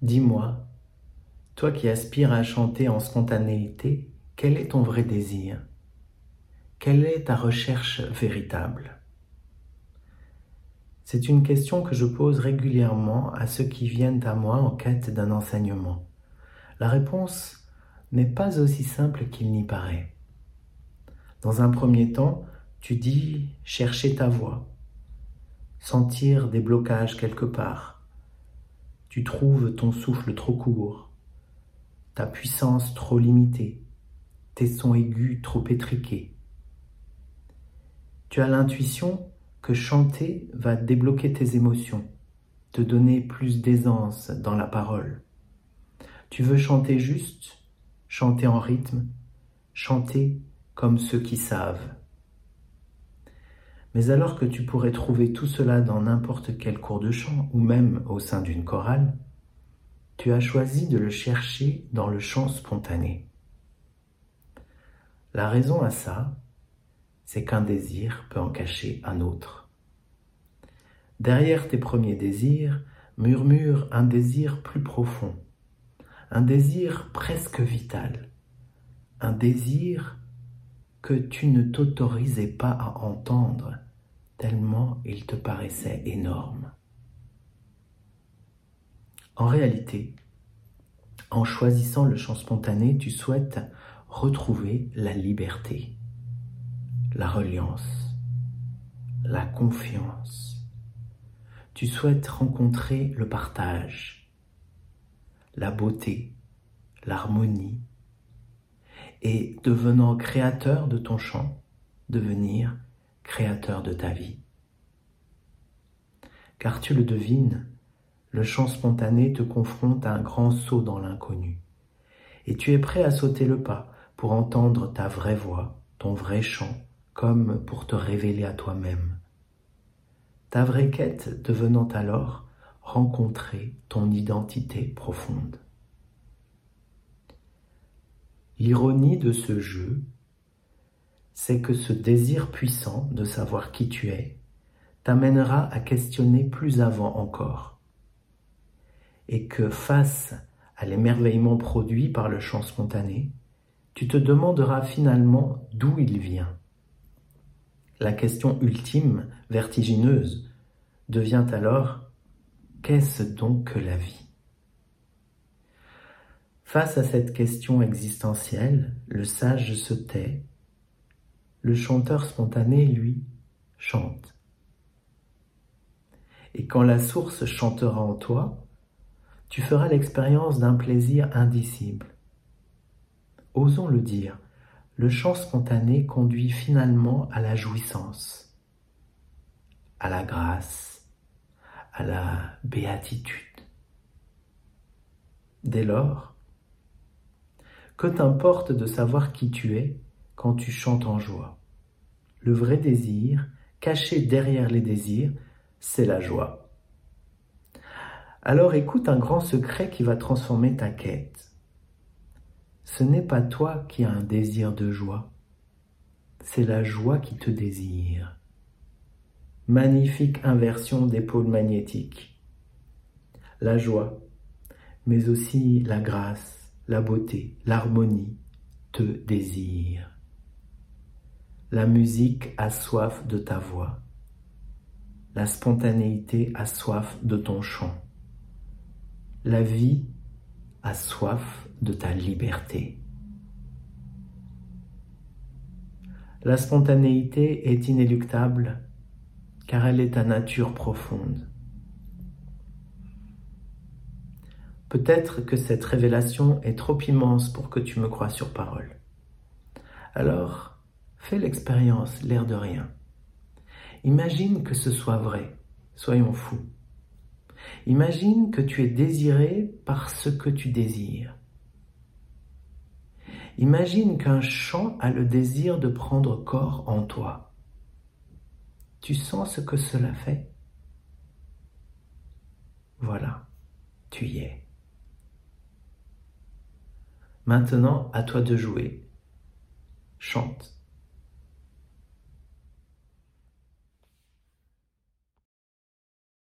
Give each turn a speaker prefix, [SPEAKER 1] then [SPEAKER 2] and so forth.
[SPEAKER 1] Dis-moi, toi qui aspires à chanter en spontanéité, quel est ton vrai désir? Quelle est ta recherche véritable? C'est une question que je pose régulièrement à ceux qui viennent à moi en quête d'un enseignement. La réponse n'est pas aussi simple qu'il n'y paraît. Dans un premier temps, tu dis chercher ta voix, sentir des blocages quelque part. Tu trouves ton souffle trop court, ta puissance trop limitée, tes sons aigus trop étriqués. Tu as l'intuition que chanter va débloquer tes émotions, te donner plus d'aisance dans la parole. Tu veux chanter juste, chanter en rythme, chanter comme ceux qui savent. Mais alors que tu pourrais trouver tout cela dans n'importe quel cours de chant ou même au sein d'une chorale, tu as choisi de le chercher dans le chant spontané. La raison à ça, c'est qu'un désir peut en cacher un autre. Derrière tes premiers désirs murmure un désir plus profond, un désir presque vital, un désir tu ne t'autorisais pas à entendre tellement il te paraissait énorme. En réalité, en choisissant le chant spontané, tu souhaites retrouver la liberté, la reliance, la confiance. Tu souhaites rencontrer le partage, la beauté, l'harmonie, et devenant créateur de ton chant, devenir créateur de ta vie. Car tu le devines, le chant spontané te confronte à un grand saut dans l'inconnu. Et tu es prêt à sauter le pas pour entendre ta vraie voix, ton vrai chant, comme pour te révéler à toi-même. Ta vraie quête devenant alors rencontrer ton identité profonde. L'ironie de ce jeu c'est que ce désir puissant de savoir qui tu es t'amènera à questionner plus avant encore. Et que face à l'émerveillement produit par le chant spontané, tu te demanderas finalement d'où il vient. La question ultime, vertigineuse, devient alors qu'est-ce donc que la vie? Face à cette question existentielle, le sage se tait le chanteur spontané, lui, chante. Et quand la source chantera en toi, tu feras l'expérience d'un plaisir indicible. Osons le dire, le chant spontané conduit finalement à la jouissance, à la grâce, à la béatitude. Dès lors, que t'importe de savoir qui tu es quand tu chantes en joie. Le vrai désir, caché derrière les désirs, c'est la joie. Alors écoute un grand secret qui va transformer ta quête. Ce n'est pas toi qui as un désir de joie, c'est la joie qui te désire. Magnifique inversion des pôles magnétiques. La joie, mais aussi la grâce, la beauté, l'harmonie te désirent. La musique a soif de ta voix. La spontanéité a soif de ton chant. La vie a soif de ta liberté. La spontanéité est inéluctable car elle est ta nature profonde. Peut-être que cette révélation est trop immense pour que tu me crois sur parole. Alors, Fais l'expérience, l'air de rien. Imagine que ce soit vrai, soyons fous. Imagine que tu es désiré par ce que tu désires. Imagine qu'un chant a le désir de prendre corps en toi. Tu sens ce que cela fait? Voilà, tu y es. Maintenant, à toi de jouer. Chante.